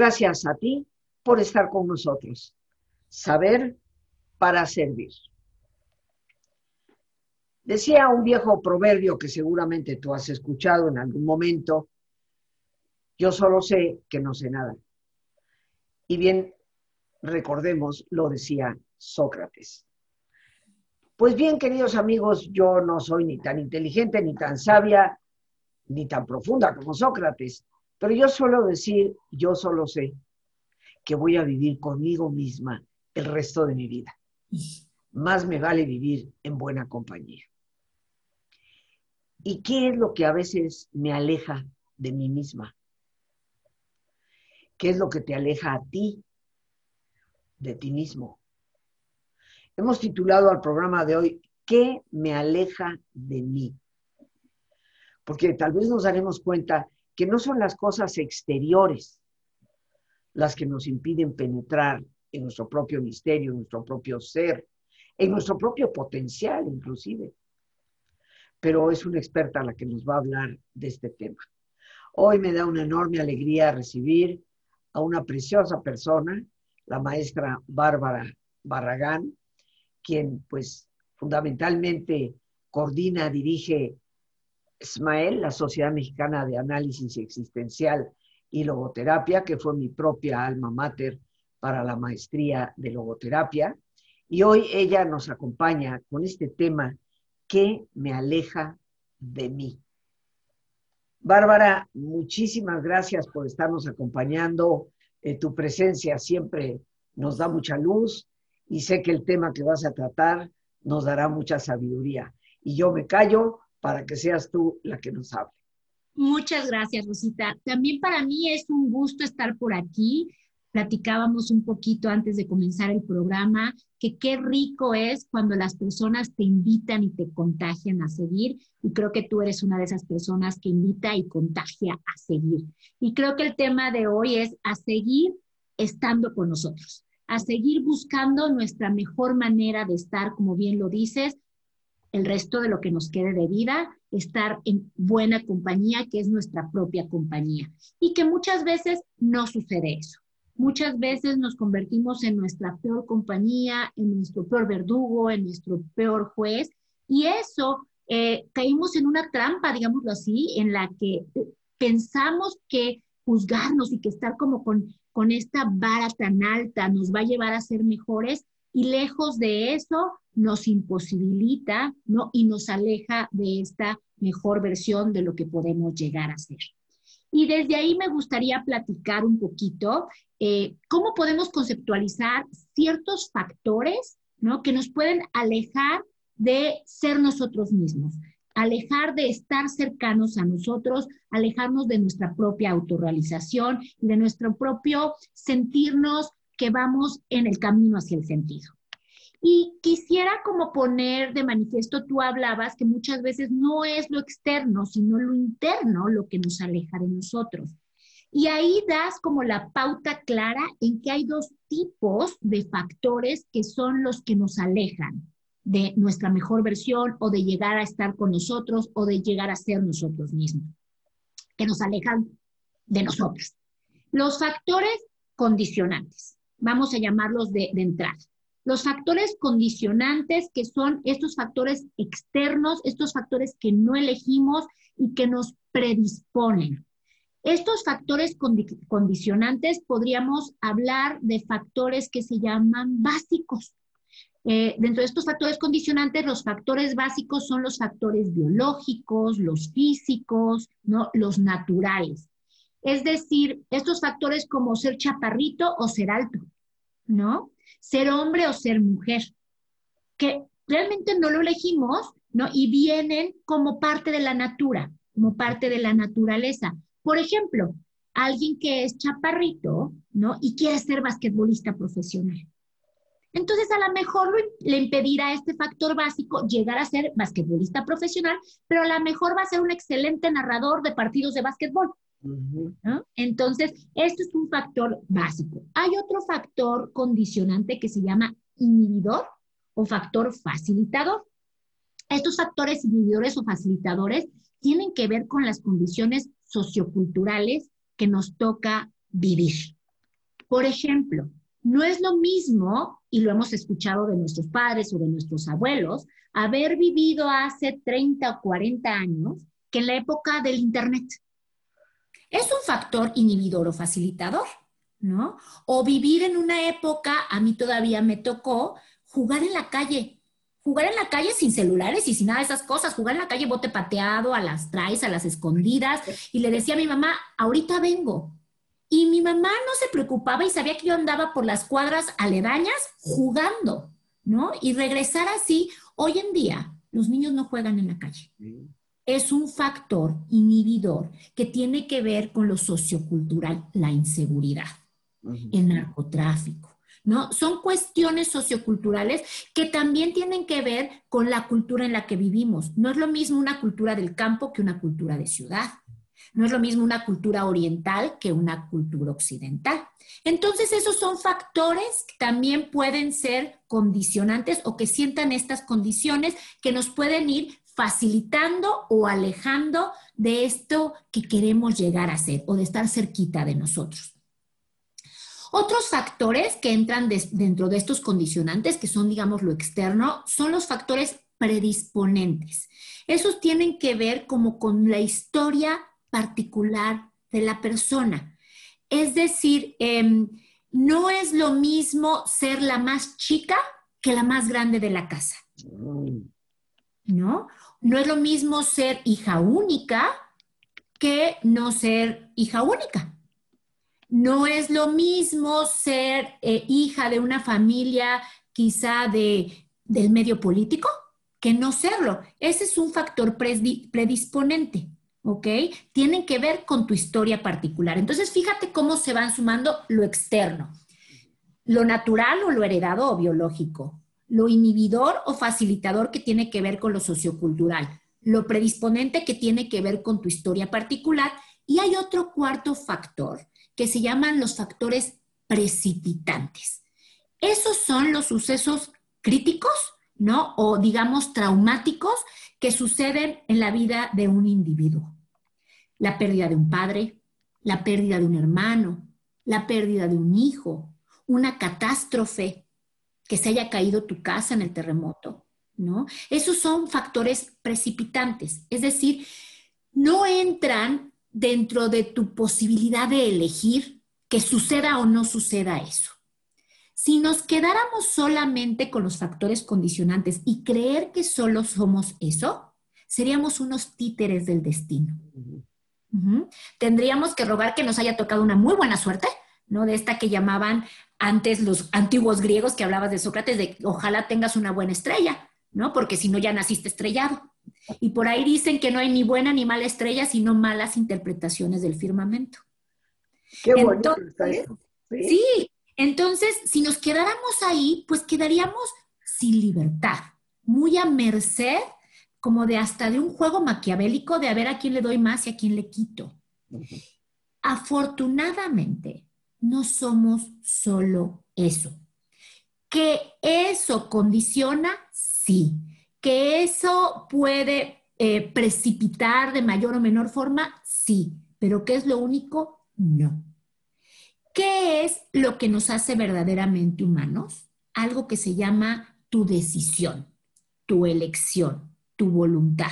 Gracias a ti por estar con nosotros. Saber para servir. Decía un viejo proverbio que seguramente tú has escuchado en algún momento, yo solo sé que no sé nada. Y bien, recordemos, lo decía Sócrates. Pues bien, queridos amigos, yo no soy ni tan inteligente, ni tan sabia, ni tan profunda como Sócrates, pero yo suelo decir, yo solo sé que voy a vivir conmigo misma el resto de mi vida. Más me vale vivir en buena compañía. ¿Y qué es lo que a veces me aleja de mí misma? ¿Qué es lo que te aleja a ti de ti mismo? Hemos titulado al programa de hoy, ¿qué me aleja de mí? Porque tal vez nos daremos cuenta que no son las cosas exteriores las que nos impiden penetrar en nuestro propio misterio, en nuestro propio ser, en nuestro propio potencial inclusive. Pero es una experta la que nos va a hablar de este tema. Hoy me da una enorme alegría recibir a una preciosa persona, la maestra Bárbara Barragán, quien pues fundamentalmente coordina, dirige SMAEL, la Sociedad Mexicana de Análisis Existencial y Logoterapia, que fue mi propia alma mater para la maestría de logoterapia. Y hoy ella nos acompaña con este tema, ¿qué me aleja de mí? Bárbara, muchísimas gracias por estarnos acompañando. Eh, tu presencia siempre nos da mucha luz y sé que el tema que vas a tratar nos dará mucha sabiduría. Y yo me callo para que seas tú la que nos hable. Muchas gracias, Rosita. También para mí es un gusto estar por aquí. Platicábamos un poquito antes de comenzar el programa que qué rico es cuando las personas te invitan y te contagian a seguir. Y creo que tú eres una de esas personas que invita y contagia a seguir. Y creo que el tema de hoy es a seguir estando con nosotros a seguir buscando nuestra mejor manera de estar, como bien lo dices, el resto de lo que nos quede de vida, estar en buena compañía, que es nuestra propia compañía. Y que muchas veces no sucede eso. Muchas veces nos convertimos en nuestra peor compañía, en nuestro peor verdugo, en nuestro peor juez. Y eso, eh, caímos en una trampa, digámoslo así, en la que pensamos que juzgarnos y que estar como con con esta vara tan alta nos va a llevar a ser mejores y lejos de eso nos imposibilita ¿no? y nos aleja de esta mejor versión de lo que podemos llegar a ser. Y desde ahí me gustaría platicar un poquito eh, cómo podemos conceptualizar ciertos factores ¿no? que nos pueden alejar de ser nosotros mismos alejar de estar cercanos a nosotros, alejarnos de nuestra propia autorrealización y de nuestro propio sentirnos que vamos en el camino hacia el sentido. Y quisiera como poner de manifiesto, tú hablabas que muchas veces no es lo externo, sino lo interno lo que nos aleja de nosotros. Y ahí das como la pauta clara en que hay dos tipos de factores que son los que nos alejan de nuestra mejor versión o de llegar a estar con nosotros o de llegar a ser nosotros mismos, que nos alejan de nosotros. Los factores condicionantes, vamos a llamarlos de, de entrada. Los factores condicionantes, que son estos factores externos, estos factores que no elegimos y que nos predisponen. Estos factores condicionantes podríamos hablar de factores que se llaman básicos. Eh, dentro de estos factores condicionantes, los factores básicos son los factores biológicos, los físicos, ¿no? los naturales. Es decir, estos factores como ser chaparrito o ser alto, ¿no? Ser hombre o ser mujer, que realmente no lo elegimos, ¿no? Y vienen como parte de la natura, como parte de la naturaleza. Por ejemplo, alguien que es chaparrito, ¿no? Y quiere ser basquetbolista profesional. Entonces, a lo mejor le impedirá este factor básico llegar a ser basquetbolista profesional, pero a lo mejor va a ser un excelente narrador de partidos de Entonces, esto es un factor básico. Hay otro factor condicionante que se llama inhibidor o factor facilitador. Estos factores inhibidores o facilitadores tienen que ver con las condiciones socioculturales que nos toca vivir. Por ejemplo, no es lo mismo, y lo hemos escuchado de nuestros padres o de nuestros abuelos, haber vivido hace 30 o 40 años que en la época del Internet. Es un factor inhibidor o facilitador, ¿no? O vivir en una época, a mí todavía me tocó jugar en la calle, jugar en la calle sin celulares y sin nada de esas cosas, jugar en la calle bote pateado, a las traes, a las escondidas, y le decía a mi mamá, ahorita vengo. Y mi mamá no se preocupaba y sabía que yo andaba por las cuadras aledañas jugando, ¿no? Y regresar así, hoy en día los niños no juegan en la calle. Es un factor inhibidor que tiene que ver con lo sociocultural, la inseguridad, el narcotráfico ¿no? Son cuestiones socioculturales que también tienen que ver con la cultura en la que vivimos. No es lo mismo una cultura del campo que una cultura de ciudad. No es lo mismo una cultura oriental que una cultura occidental. Entonces, esos son factores que también pueden ser condicionantes o que sientan estas condiciones que nos pueden ir facilitando o alejando de esto que queremos llegar a ser o de estar cerquita de nosotros. Otros factores que entran dentro de estos condicionantes, que son, digamos, lo externo, son los factores predisponentes. Esos tienen que ver como con la historia particular de la persona. Es decir, em, no es lo mismo ser la más chica que la más grande de la casa. ¿No? No es lo mismo ser hija única que no ser hija única. No es lo mismo ser eh, hija de una familia quizá de, del medio político que no serlo. Ese es un factor predisponente, ¿ok? Tienen que ver con tu historia particular. Entonces, fíjate cómo se van sumando lo externo, lo natural o lo heredado o biológico, lo inhibidor o facilitador que tiene que ver con lo sociocultural, lo predisponente que tiene que ver con tu historia particular. Y hay otro cuarto factor que se llaman los factores precipitantes. Esos son los sucesos críticos, ¿no? O digamos traumáticos que suceden en la vida de un individuo. La pérdida de un padre, la pérdida de un hermano, la pérdida de un hijo, una catástrofe, que se haya caído tu casa en el terremoto, ¿no? Esos son factores precipitantes, es decir, no entran dentro de tu posibilidad de elegir que suceda o no suceda eso. Si nos quedáramos solamente con los factores condicionantes y creer que solo somos eso, seríamos unos títeres del destino. Tendríamos que rogar que nos haya tocado una muy buena suerte, ¿no? De esta que llamaban antes los antiguos griegos que hablabas de Sócrates, de ojalá tengas una buena estrella, ¿no? Porque si no ya naciste estrellado. Y por ahí dicen que no hay ni buena ni mala estrella, sino malas interpretaciones del firmamento. Qué bonito ¿Sí? entonces, si nos quedáramos ahí, pues quedaríamos sin libertad, muy a merced como de hasta de un juego maquiavélico de a ver a quién le doy más y a quién le quito. Afortunadamente, no somos solo eso. Que eso condiciona, sí ¿Que eso puede eh, precipitar de mayor o menor forma? Sí, pero ¿qué es lo único? No. ¿Qué es lo que nos hace verdaderamente humanos? Algo que se llama tu decisión, tu elección, tu voluntad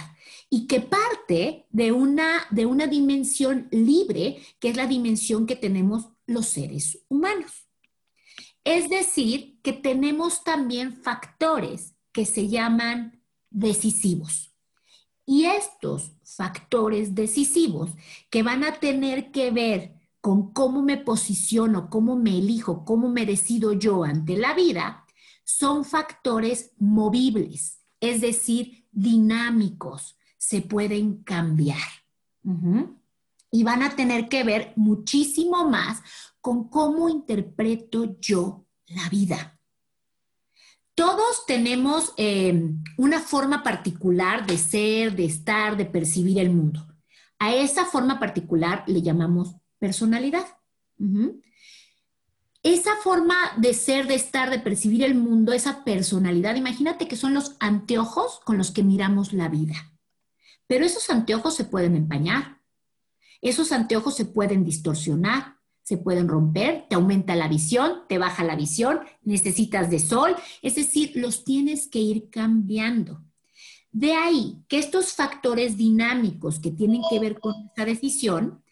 y que parte de una, de una dimensión libre, que es la dimensión que tenemos los seres humanos. Es decir, que tenemos también factores que se llaman decisivos. Y estos factores decisivos que van a tener que ver con cómo me posiciono, cómo me elijo, cómo me decido yo ante la vida, son factores movibles, es decir, dinámicos, se pueden cambiar. Y van a tener que ver muchísimo más con cómo interpreto yo la vida. Todos tenemos eh, una forma particular de ser, de estar, de percibir el mundo. A esa forma particular le llamamos personalidad. Esa forma de ser, de estar, de percibir el mundo, esa personalidad, imagínate que son los anteojos con los que miramos la vida. Pero esos anteojos se pueden empañar, esos anteojos se pueden distorsionar, se pueden romper, te aumenta la visión, te baja la visión, necesitas de sol, es decir, los tienes que ir cambiando. De ahí que estos factores dinámicos que tienen que ver con esta decisión,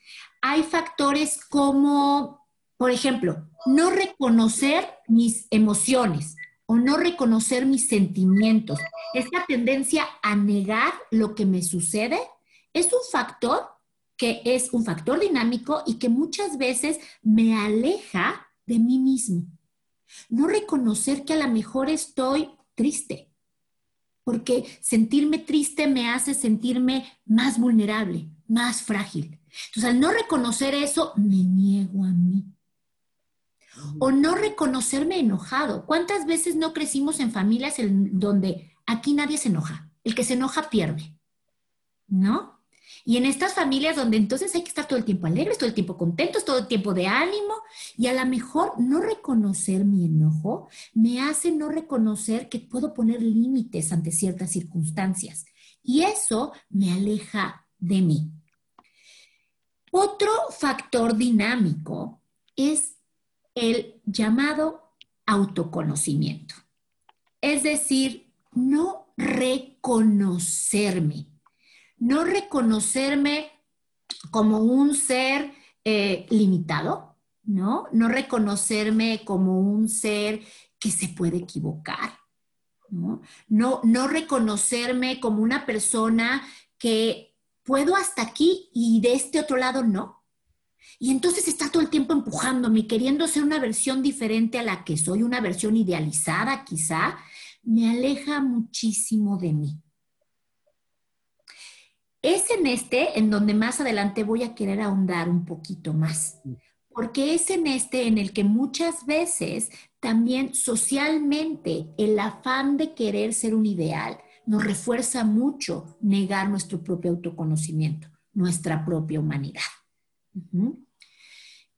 hay factores como, por ejemplo, no reconocer mis emociones o no reconocer mis sentimientos. Esta tendencia a negar lo que me sucede es un factor que es un factor dinámico y que muchas veces me aleja de mí mismo. No reconocer que a lo mejor estoy triste, porque sentirme triste me hace sentirme más vulnerable, más frágil. Entonces, al no reconocer eso, me niego a mí. O no reconocerme enojado. ¿Cuántas veces no crecimos en familias en donde aquí nadie se enoja? El que se enoja pierde. ¿No? Y en estas familias donde entonces hay que estar todo el tiempo alegres, todo el tiempo contentos, todo el tiempo de ánimo, y a lo mejor no reconocer mi enojo me hace no reconocer que puedo poner límites ante ciertas circunstancias. Y eso me aleja de mí. Otro factor dinámico es el llamado autoconocimiento. Es decir, no reconocerme no reconocerme como un ser eh, limitado, ¿no? No reconocerme como un ser que se puede equivocar, ¿no? No, no reconocerme como una persona que puedo hasta aquí y de este otro lado no. Y entonces está todo el tiempo empujándome, queriendo ser una versión diferente a la que soy, una versión idealizada quizá, me aleja muchísimo de mí. Es en este en donde más adelante voy a querer ahondar un poquito más, porque es en este en el que muchas veces también socialmente el afán de querer ser un ideal nos refuerza mucho negar nuestro propio autoconocimiento, nuestra propia humanidad.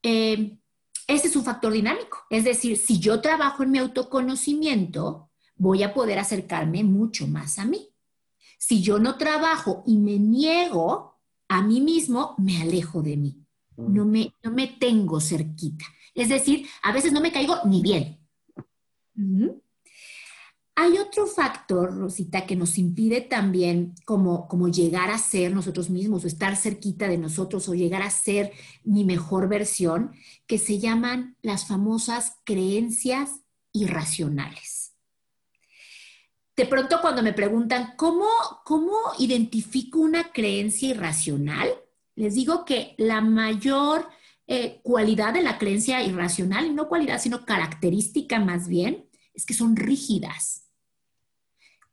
Eh, ese es un factor dinámico, es decir, si yo trabajo en mi autoconocimiento, voy a poder acercarme mucho más a mí. Si yo no trabajo y me niego a mí mismo, me alejo de mí. No me, no me tengo cerquita. Es decir, a veces no me caigo ni bien. Hay otro factor, Rosita, que nos impide también como, como llegar a ser nosotros mismos o estar cerquita de nosotros o llegar a ser mi mejor versión, que se llaman las famosas creencias irracionales de pronto cuando me preguntan, ¿cómo, ¿cómo identifico una creencia irracional? Les digo que la mayor eh, cualidad de la creencia irracional, no cualidad, sino característica más bien, es que son rígidas.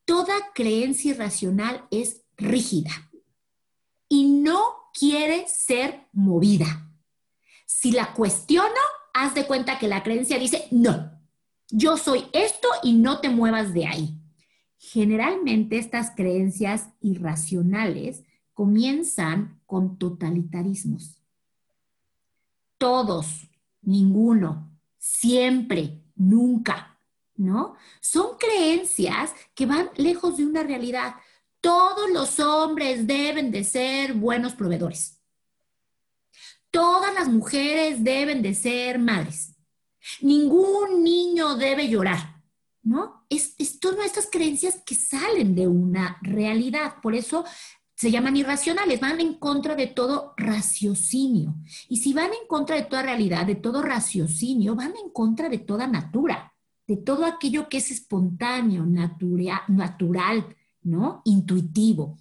Toda creencia irracional es rígida y no quiere ser movida. Si la cuestiono, haz de cuenta que la creencia dice, no, yo soy esto y no te muevas de ahí. Generalmente estas creencias irracionales comienzan con totalitarismos. Todos, ninguno, siempre, nunca, ¿no? Son creencias que van lejos de una realidad. Todos los hombres deben de ser buenos proveedores. Todas las mujeres deben de ser madres. Ningún niño debe llorar. ¿No? Es, todas estas creencias que salen de una realidad. Por eso se llaman irracionales, van en contra de todo raciocinio. Y si van en contra de toda realidad, de todo raciocinio, van en contra de toda natura, de todo aquello que es espontáneo, natural, ¿no? Intuitivo.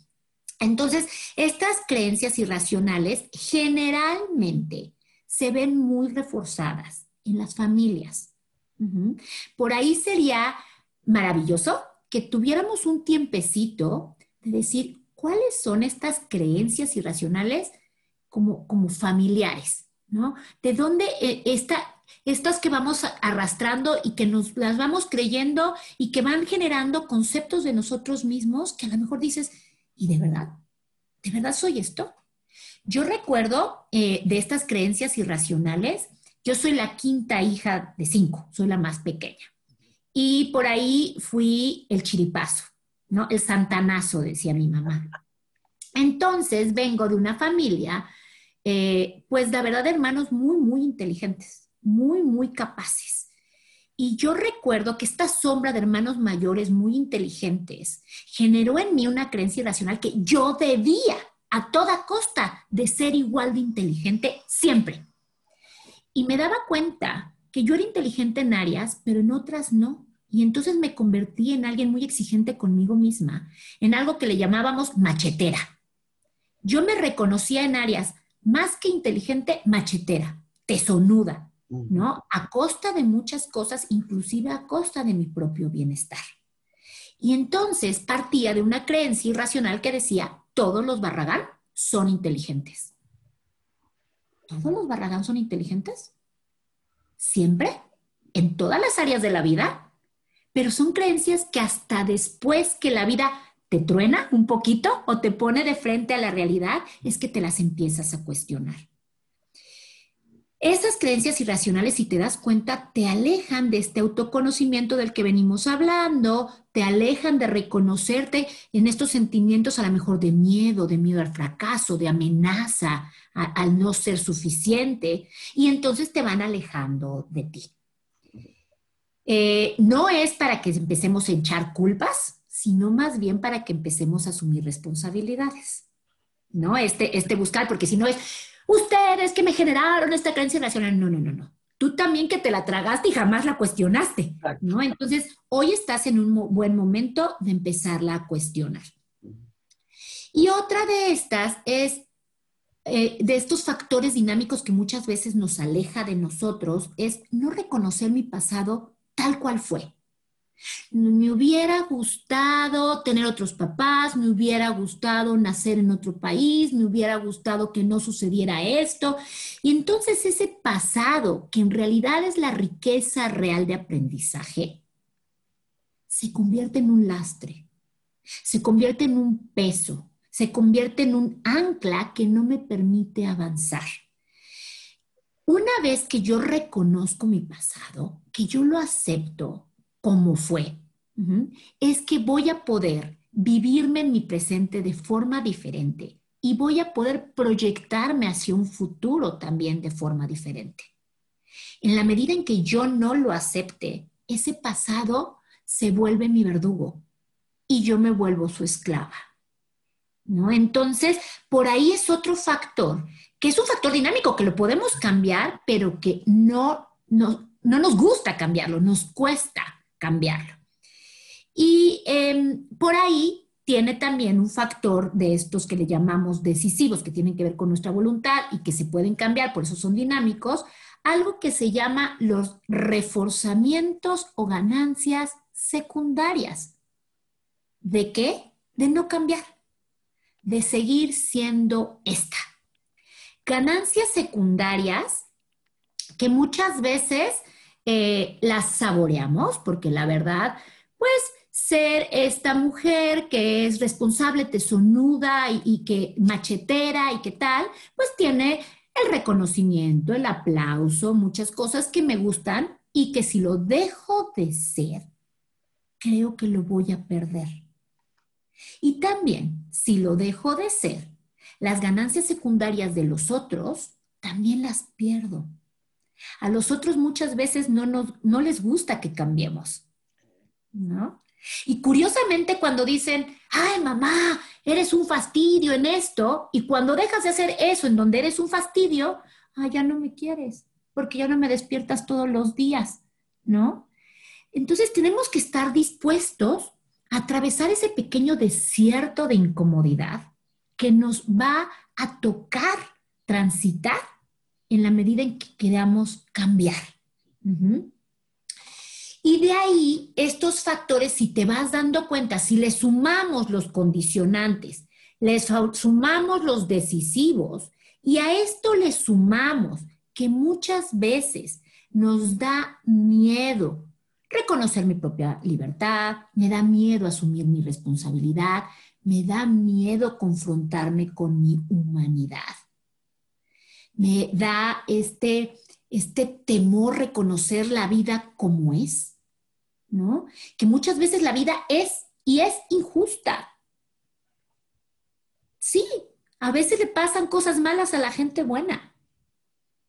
Entonces, estas creencias irracionales generalmente se ven muy reforzadas en las familias, por ahí sería maravilloso que tuviéramos un tiempecito de decir cuáles son estas creencias irracionales como, como familiares, ¿no? ¿De dónde eh, está, estas que vamos arrastrando y que nos las vamos creyendo y que van generando conceptos de nosotros mismos que a lo mejor dices, ¿y de verdad? ¿De verdad soy esto? Yo recuerdo eh, de estas creencias irracionales yo soy la quinta hija de cinco, soy la más pequeña. Y por ahí fui el chiripazo, ¿no? El santanazo, decía mi mamá. Entonces vengo de una familia eh, pues la verdad, hermanos muy, muy inteligentes, muy, muy capaces. Y yo recuerdo que esta sombra de hermanos mayores muy inteligentes generó en mí una creencia irracional que yo debía a toda costa de ser igual de inteligente siempre. Y me daba cuenta que yo era inteligente en áreas, pero en otras no. Y entonces me convertí en alguien muy exigente conmigo misma, en algo que le llamábamos machetera. Yo me reconocía en áreas más que inteligente, machetera, tesonuda, ¿no? A costa de muchas cosas, inclusive a costa de mi propio bienestar. Y entonces partía de una creencia irracional que decía, todos los Barragán son inteligentes. ¿Todos los Barragán son inteligentes? ¿Siempre? ¿En todas las áreas de la vida? Pero son creencias que hasta después que la vida te truena un poquito o te pone de frente a la realidad, es que te las empiezas a cuestionar. Esas creencias irracionales, si te das cuenta, te alejan de este autoconocimiento del que venimos hablando, te alejan de reconocerte en estos sentimientos a lo mejor de miedo, de miedo al fracaso, de amenaza, al no ser suficiente, y entonces te van alejando de ti. Eh, no es para que empecemos a echar culpas, sino más bien para que empecemos a asumir responsabilidades. ¿No? Este, este buscar, porque si no es, ustedes que me generaron esta creencia nacional. No, no, no, no. Tú también que te la tragaste y jamás la cuestionaste, ¿no? Entonces, hoy estás en un buen momento de empezarla a cuestionar. Y otra de estas es eh, de estos factores dinámicos que muchas veces nos aleja de nosotros, es no reconocer mi pasado tal cual fue. Me hubiera gustado tener otros papás, me hubiera gustado nacer en otro país, me hubiera gustado que no sucediera esto. Y entonces ese pasado, que en realidad es la riqueza real de aprendizaje, se convierte en un lastre, se convierte en un peso, se convierte en un ancla que no me permite avanzar. Una vez que yo reconozco mi pasado, que yo lo acepto, como fue, es que voy a poder vivirme en mi presente de forma diferente y voy a poder proyectarme hacia un futuro también de forma diferente. En la medida en que yo no lo acepte, ese pasado se vuelve mi verdugo y yo me vuelvo su esclava. ¿No? Entonces, por ahí es otro factor, que es un factor dinámico que lo podemos cambiar, pero que no, no, no nos gusta cambiarlo, nos cuesta cambiarlo. Y em, por ahí tiene también un factor de estos que le llamamos decisivos, que tienen que ver con nuestra voluntad y que se pueden cambiar, por eso son dinámicos, algo que se llama los reforzamientos o ganancias secundarias. ¿De qué? De no cambiar, de seguir siendo esta. Ganancias secundarias que muchas veces eh, las saboreamos, porque la verdad, pues ser esta mujer que es responsable, tesonuda y, y que machetera y que tal, pues tiene el reconocimiento, el aplauso, muchas cosas que me gustan y que si lo dejo de ser, creo que lo voy a perder. Y también, si lo dejo de ser, las ganancias secundarias de los otros también las pierdo. A los otros muchas veces no, no les gusta que cambiemos, ¿no? Y curiosamente cuando dicen, ay mamá, eres un fastidio en esto, y cuando dejas de hacer eso en donde eres un fastidio, ay, ya no me quieres, porque ya no me despiertas todos los días, ¿no? Entonces tenemos que estar dispuestos a atravesar ese pequeño desierto de incomodidad que nos va a tocar transitar en la medida en que queramos cambiar. Y de ahí, estos factores, si te vas dando cuenta, si le sumamos los condicionantes, les sumamos los decisivos, y a esto le sumamos que muchas veces nos da miedo reconocer mi propia libertad, me da miedo asumir mi responsabilidad, me da miedo confrontarme con mi humanidad me da este, este temor reconocer la vida como es, ¿no? Que muchas veces la vida es y es injusta. Sí, A veces le pasan cosas malas a la gente buena.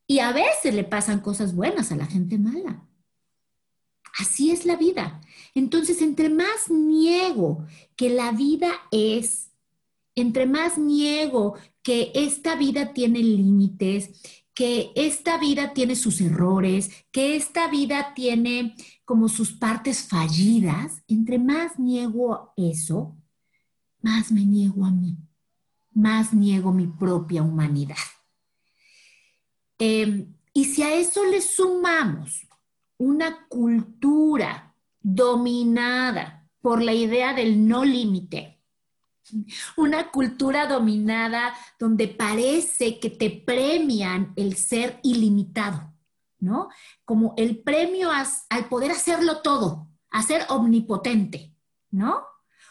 Y a veces le pasan cosas buenas a la gente mala. Así es la vida. Entonces, entre más niego que la vida es, entre más niego que esta vida tiene límites, que esta vida tiene sus errores, que esta vida tiene como sus partes fallidas, entre más niego eso, más me niego a mí, más niego mi propia humanidad. Em, y si a eso le sumamos una cultura dominada por la idea del no límite, una cultura dominada donde parece que te premian el ser ilimitado, ¿no? Como el premio al poder hacerlo todo, a ser omnipotente, ¿no?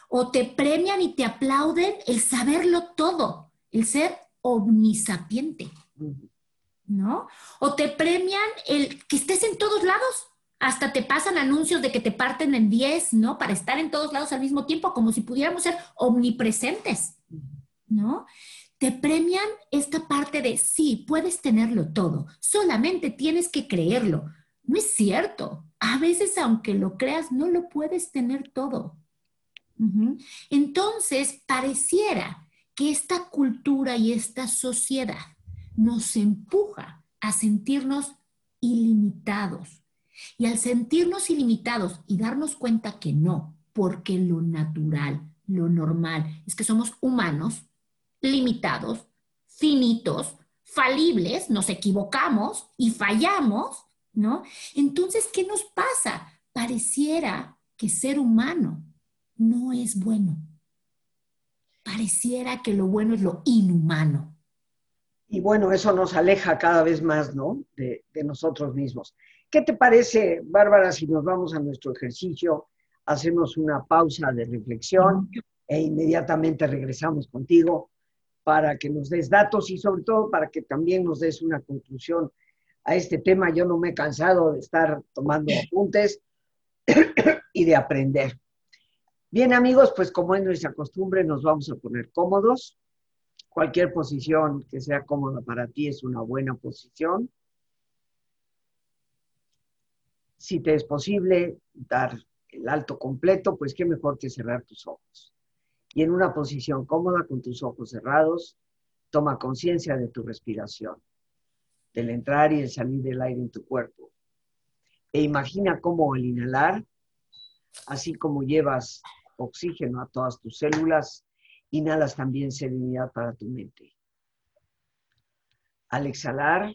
O te premian y te aplauden el saberlo todo, el ser omnisapiente. ¿no? O te premian el que estés en todos lados. Hasta te pasan anuncios de que te parten en 10, ¿no? Para estar en todos lados al mismo tiempo, como si pudiéramos ser omnipresentes, ¿no? Te premian esta parte de, sí, puedes tenerlo todo, solamente tienes que creerlo. No es cierto. A veces, aunque lo creas, no lo puedes tener todo. Entonces, pareciera que esta cultura y esta sociedad nos empuja a sentirnos ilimitados. Y al sentirnos ilimitados y darnos cuenta que no, porque lo natural, lo normal, es que somos humanos, limitados, finitos, falibles, nos equivocamos y fallamos, ¿no? Entonces, ¿qué nos pasa? Pareciera que ser humano no es bueno. Pareciera que lo bueno es lo inhumano. Y bueno, eso nos aleja cada vez más, ¿no? De, nosotros mismos. ¿Qué te parece, Bárbara, si nos vamos a nuestro ejercicio, hacemos una pausa de reflexión e inmediatamente regresamos contigo para que nos des datos y sobre todo para que también nos des una conclusión a este tema. Yo no me he cansado de estar tomando apuntes y de aprender. Bien amigos, pues como es nuestra costumbre, nos vamos a poner cómodos Cualquier posición que sea cómoda para ti es una buena posición. Si te es posible dar el alto completo, pues qué mejor que cerrar tus ojos. Y en una posición cómoda con tus ojos cerrados, toma conciencia de tu respiración, del entrar y el salir del aire en tu cuerpo. E imagina cómo al inhalar, así como llevas oxígeno a todas tus células, inhalas también serenidad para tu mente. Al exhalar,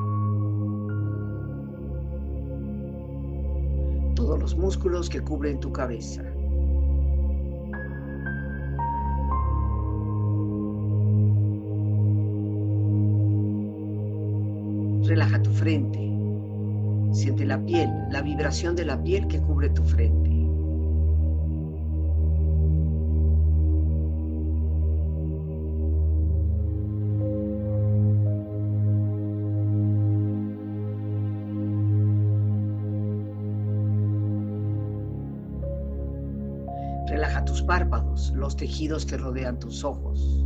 Todos los músculos que cubren tu cabeza. Relaja tu frente. Siente la piel, la vibración de la piel que cubre tu frente. Los tejidos que rodean tus ojos.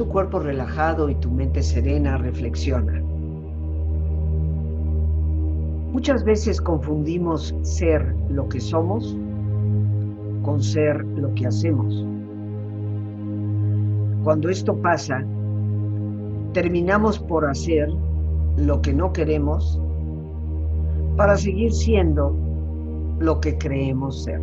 Tu cuerpo relajado y tu mente serena, reflexiona. Muchas veces confundimos ser lo que somos con ser lo que hacemos. Cuando esto pasa, terminamos por hacer lo que no queremos para seguir siendo lo que creemos ser.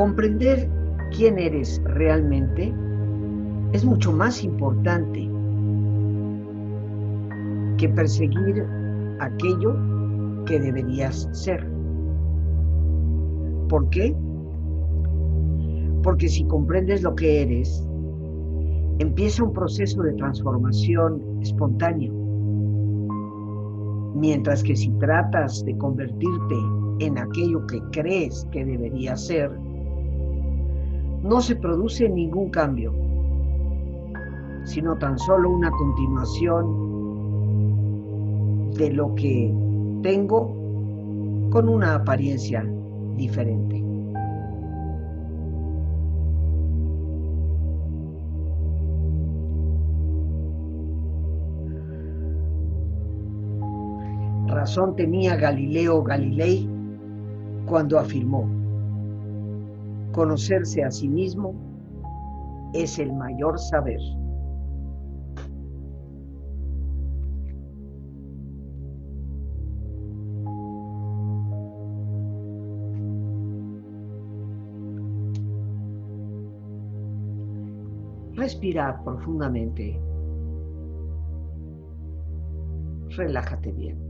Comprender quién eres realmente es mucho más importante que perseguir aquello que deberías ser. ¿Por qué? Porque si comprendes lo que eres, empieza un proceso de transformación espontáneo. Mientras que si tratas de convertirte en aquello que crees que deberías ser, no se produce ningún cambio, sino tan solo una continuación de lo que tengo con una apariencia diferente. Razón tenía Galileo Galilei cuando afirmó, conocerse a sí mismo es el mayor saber. Respira profundamente. Relájate bien.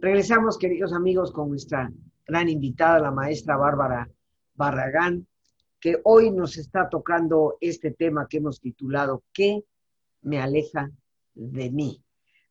Regresamos, queridos amigos, con nuestra gran invitada, la maestra Bárbara Barragán, que hoy nos está tocando este tema que hemos titulado ¿Qué me aleja de mí?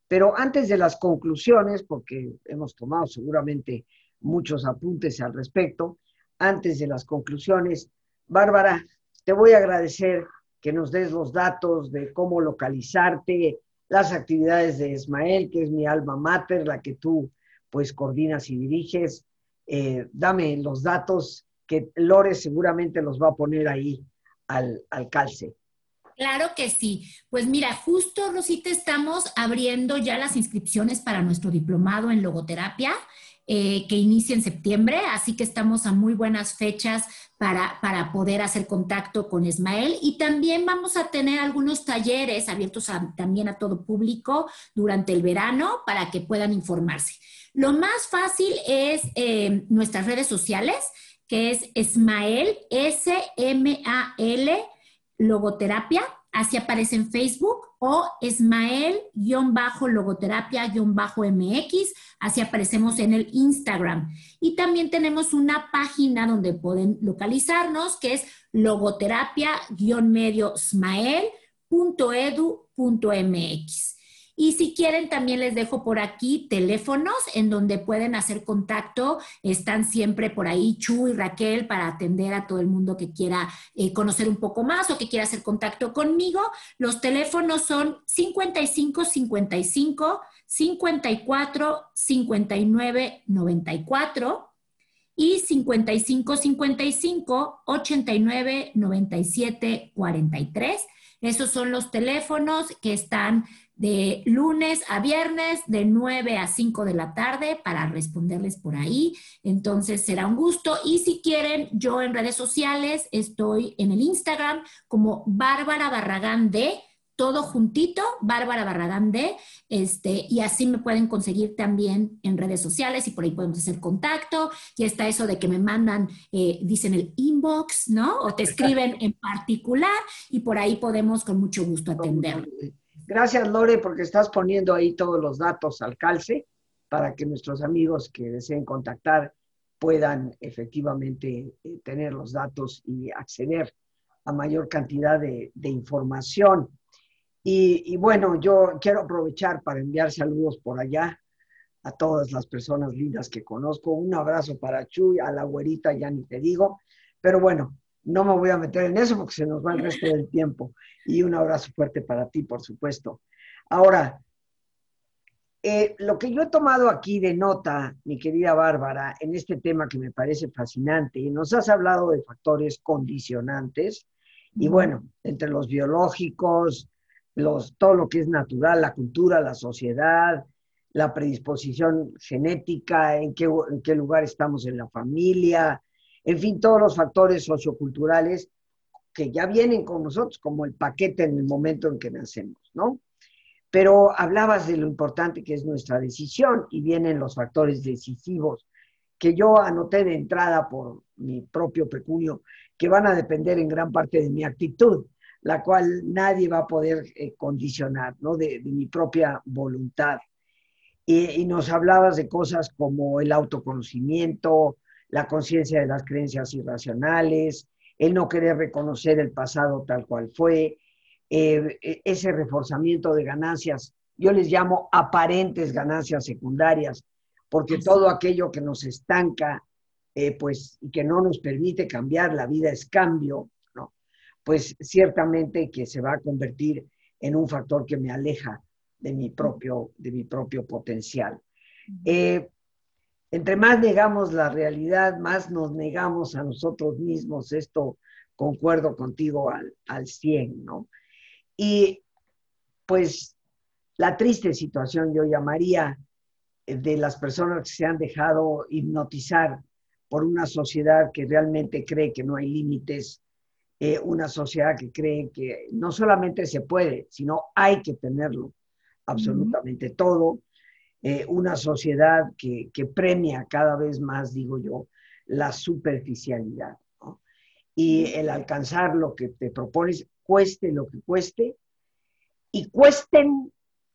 Pero antes de las conclusiones, porque hemos tomado seguramente muchos apuntes al respecto, antes de las conclusiones, Bárbara, te voy a agradecer que nos des los datos de cómo localizarte, las actividades de Ismael, que es mi alma mater, la que tú pues coordinas y diriges. Eh, dame los datos que Lore seguramente los va a poner ahí al, al calce. Claro que sí. Pues mira, justo Rosita estamos abriendo ya las inscripciones para nuestro diplomado en logoterapia. Eh, que inicia en septiembre, así que estamos a muy buenas fechas para, para, poder hacer contacto con Ismael y también vamos a tener algunos talleres abiertos también a todo público durante el verano para que puedan informarse. Lo más fácil es eh, nuestras redes sociales, que es Ismael, S-M-A-L, logoterapia, así aparece en Facebook, o Ismael-logoterapia-mx, así aparecemos en el Instagram. Y también tenemos una página donde pueden localizarnos, que es logoterapia-medio-smael.edu.mx. Y si quieren, también les dejo por aquí teléfonos en donde pueden hacer contacto. Están siempre por ahí Chu y Raquel para atender a todo el mundo que quiera eh, conocer un poco más o que quiera hacer contacto conmigo. Los teléfonos son 55 55 54 59 94 y 55 55 89 97 43. Esos son los teléfonos que están de lunes a viernes de 9 a 5 de la tarde para responderles por ahí. Entonces será un gusto. Y si quieren, yo en redes sociales estoy en el Instagram como Bárbara Barragán de todo juntito, Bárbara Barragán de, este, y así me pueden conseguir también en redes sociales y por ahí podemos hacer contacto. Y está eso de que me mandan, eh, dicen el inbox, ¿no? O te escriben en particular y por ahí podemos con mucho gusto atender. Gracias, Lore, porque estás poniendo ahí todos los datos al calce para que nuestros amigos que deseen contactar puedan efectivamente eh, tener los datos y acceder a mayor cantidad de, información. Y, bueno, yo quiero aprovechar para enviar saludos por allá a todas las personas lindas que conozco. Un abrazo para Chuy, a la güerita, ya ni te digo. Pero bueno, no me voy a meter en eso porque se nos va el resto del tiempo. Y un abrazo fuerte para ti, por supuesto. Ahora, eh, lo que yo he tomado aquí de nota, mi querida Bárbara, en este tema que me parece fascinante, y nos has hablado de factores condicionantes, y bueno, entre los biológicos, los, todo lo que es natural, la cultura, la sociedad, la predisposición genética, en qué, en qué lugar estamos en la familia, en fin, todos los factores socioculturales que ya vienen con nosotros como el paquete en el momento en que nacemos, ¿no? Pero hablabas de lo importante que es nuestra decisión y vienen los factores decisivos que yo anoté de entrada por mi propio pecunio, que van a depender en gran parte de mi actitud, la cual nadie va a poder eh, condicionar, ¿no? De, mi propia voluntad. y nos hablabas de cosas como el autoconocimiento, la conciencia de las creencias irracionales, el no querer reconocer el pasado tal cual fue, eh, e, ese reforzamiento de ganancias yo les llamo aparentes ganancias secundarias, porque todo aquello que nos estanca, eh, pues, y que no nos permite cambiar, la vida es cambio, ¿no? Pues ciertamente que se va a convertir en un factor que me aleja de mi propio, de mi propio potencial. Eh, entre más negamos la realidad, más nos negamos a nosotros mismos. Esto concuerdo contigo al, al 100, ¿no? Y pues la triste situación, yo llamaría, eh, de las personas que se han dejado hipnotizar por una sociedad que realmente cree que no hay límites, eh, una sociedad que cree que no solamente se puede, sino hay que tenerlo absolutamente todo, eh, una sociedad que, premia cada vez más, digo yo, la superficialidad. Y el alcanzar lo que te propones, cueste lo que cueste, y cuesten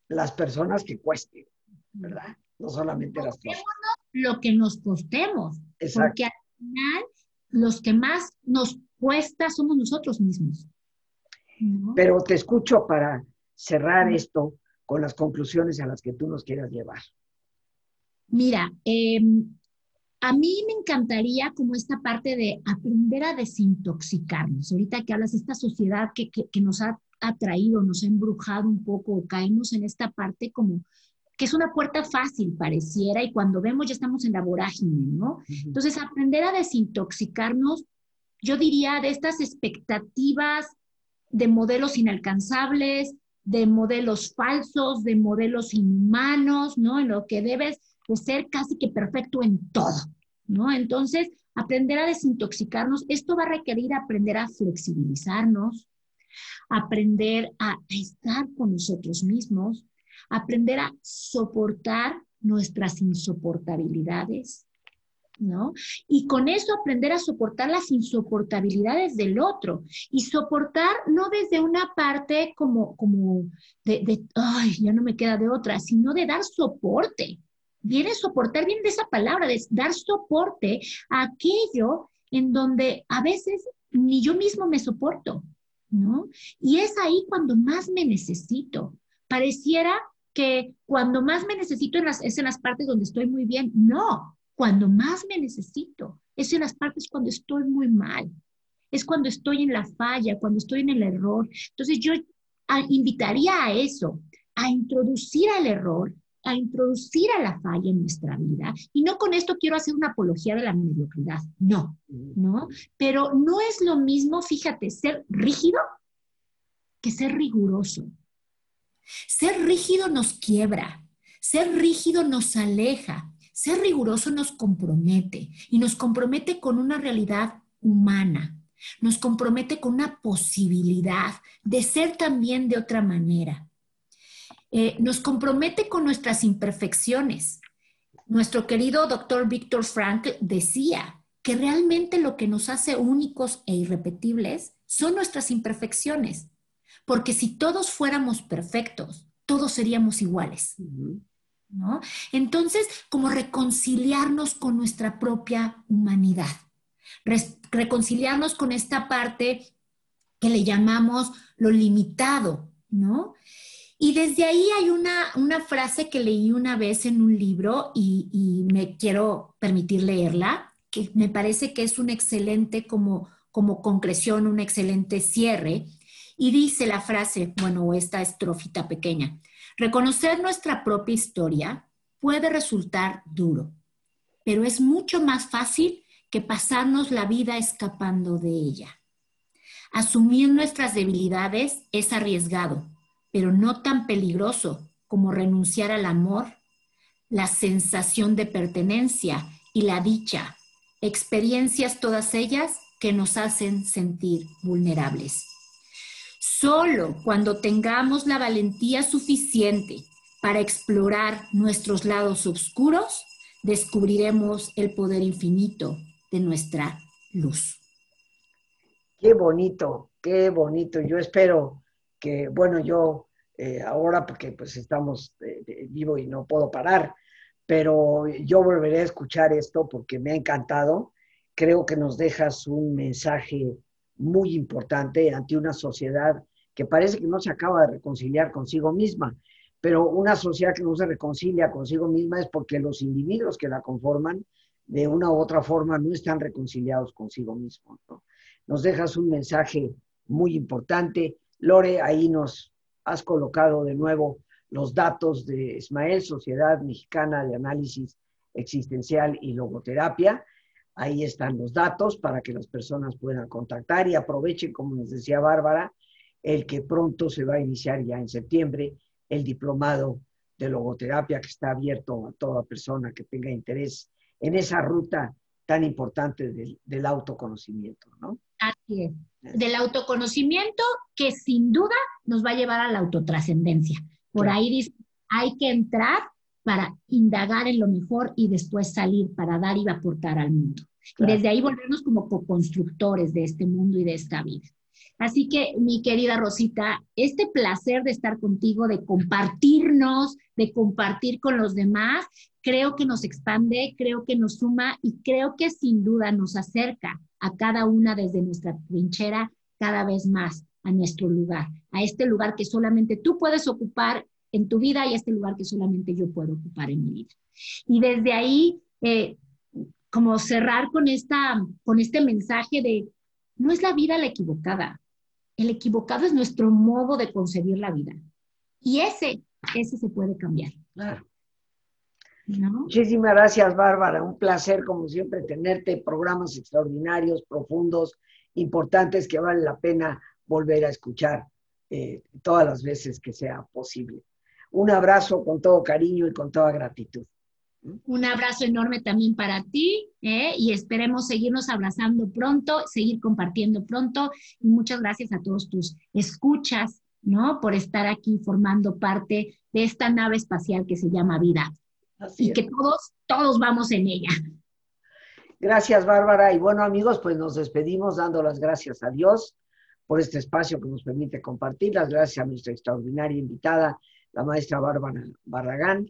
las personas que cuesten, ¿verdad? No solamente las cosas. Lo que nos costemos. Porque al final, los que más nos cuesta somos nosotros mismos. Pero te escucho para cerrar esto con las conclusiones a las que tú nos quieras llevar. Mira, em, a mí me encantaría como esta parte de aprender a desintoxicarnos. Ahorita que hablas de esta sociedad que, que, nos ha atraído, nos ha embrujado un poco, caemos en esta parte como que es una puerta fácil, pareciera, y cuando vemos ya estamos en la vorágine, ¿no? Entonces, aprender a desintoxicarnos, yo diría, de estas expectativas de modelos inalcanzables, de modelos falsos, de modelos inhumanos, ¿no? En lo que debes de ser casi que perfecto en todo, ¿no? Entonces, aprender a desintoxicarnos, esto va a requerir aprender a flexibilizarnos, aprender a estar con nosotros mismos, aprender a soportar nuestras insoportabilidades, ¿no? Y con eso aprender a soportar las insoportabilidades del otro y soportar no desde una parte como, como de, ay, ya no me queda de otra, sino de dar soporte. Viene soportar, viene de esa palabra, de dar soporte a aquello en donde a veces ni yo mismo me soporto, ¿no? Y es ahí cuando más me necesito. Pareciera que cuando más me necesito es en las partes donde estoy muy bien. No, cuando más me necesito, es en las partes cuando estoy muy mal, es cuando estoy en la falla, cuando estoy en el error. Entonces yo invitaría a eso, a introducir al error, a introducir a la falla en nuestra vida. Y no con esto quiero hacer una apología de la mediocridad, no, ¿no? Pero no es lo mismo, fíjate, ser rígido que ser riguroso. Ser rígido nos quiebra, ser rígido nos aleja, ser riguroso nos compromete y nos compromete con una realidad humana, nos compromete con una posibilidad de ser también de otra manera. Eh, nos compromete con nuestras imperfecciones. Nuestro querido doctor Víctor Frank decía que realmente lo que nos hace únicos e irrepetibles son nuestras imperfecciones, porque si todos fuéramos perfectos, todos seríamos iguales. Entonces, como reconciliarnos con nuestra propia humanidad, reconciliarnos con esta parte que le llamamos lo limitado, ¿no? Y desde ahí hay una, frase que leí una vez en un libro y, y, me quiero permitir leerla, que me parece que es un excelente como, como concreción, un excelente cierre. Y dice la frase, bueno, esta estrofita pequeña, Reconocer nuestra propia historia puede resultar duro, pero es mucho más fácil que pasarnos la vida escapando de ella. Asumir nuestras debilidades es arriesgado, pero no tan peligroso como renunciar al amor, la sensación de pertenencia y la dicha, experiencias todas ellas que nos hacen sentir vulnerables. Solo cuando tengamos la valentía suficiente para explorar nuestros lados oscuros, descubriremos el poder infinito de nuestra luz. Qué bonito, qué bonito. Yo espero que, bueno, yo eh, ahora, porque pues estamos eh, vivo y no puedo parar, pero yo volveré a escuchar esto porque me ha encantado. Creo que nos dejas un mensaje muy importante ante una sociedad que parece que no se acaba de reconciliar consigo misma. Pero una sociedad que no se reconcilia consigo misma es porque los individuos que la conforman, de una u otra forma, no están reconciliados consigo mismos. Nos dejas un mensaje muy importante. Lore, ahí nos has colocado de nuevo los datos de Ismael, Sociedad Mexicana de Análisis Existencial y Logoterapia. Ahí están los datos para que las personas puedan contactar y aprovechen, como nos decía Bárbara, el que pronto se va a iniciar ya en septiembre el diplomado de logoterapia que está abierto a toda persona que tenga interés en esa ruta tan importante del, autoconocimiento, ¿no? Así es. Del autoconocimiento que sin duda nos va a llevar a la autotrascendencia. Por ahí dice, hay que entrar para indagar en lo mejor y después salir para dar y aportar al mundo. Y desde ahí volvernos como co-constructores de este mundo y de esta vida. Así que, mi querida Rosita, este placer de estar contigo, de compartirnos, de compartir con los demás, creo que nos expande, creo que nos suma y creo que sin duda nos acerca a cada una desde nuestra trinchera cada vez más a nuestro lugar, a este lugar que solamente tú puedes ocupar en tu vida y este lugar que solamente yo puedo ocupar en mi vida. Y desde ahí, eh, como cerrar con, esta, con este mensaje de, no es la vida la equivocada, el equivocado es nuestro modo de concebir la vida. Y ese, ese se puede cambiar. Claro. Muchísimas gracias, Bárbara. Un placer, como siempre, tenerte. Programas extraordinarios, profundos, importantes que vale la pena volver a escuchar eh, todas las veces que sea posible. Un abrazo con todo cariño y con toda gratitud. Un abrazo enorme también para ti ¿eh? y esperemos seguirnos abrazando pronto, seguir compartiendo pronto y muchas gracias a todos tus escuchas, ¿no? Por estar aquí formando parte de esta nave espacial que se llama vida y que todos, todos vamos en ella. Gracias, Bárbara. Y bueno, amigos, pues nos despedimos dando las gracias a Dios por este espacio que nos permite compartir. Las gracias a nuestra extraordinaria invitada, la maestra Bárbara Barragán.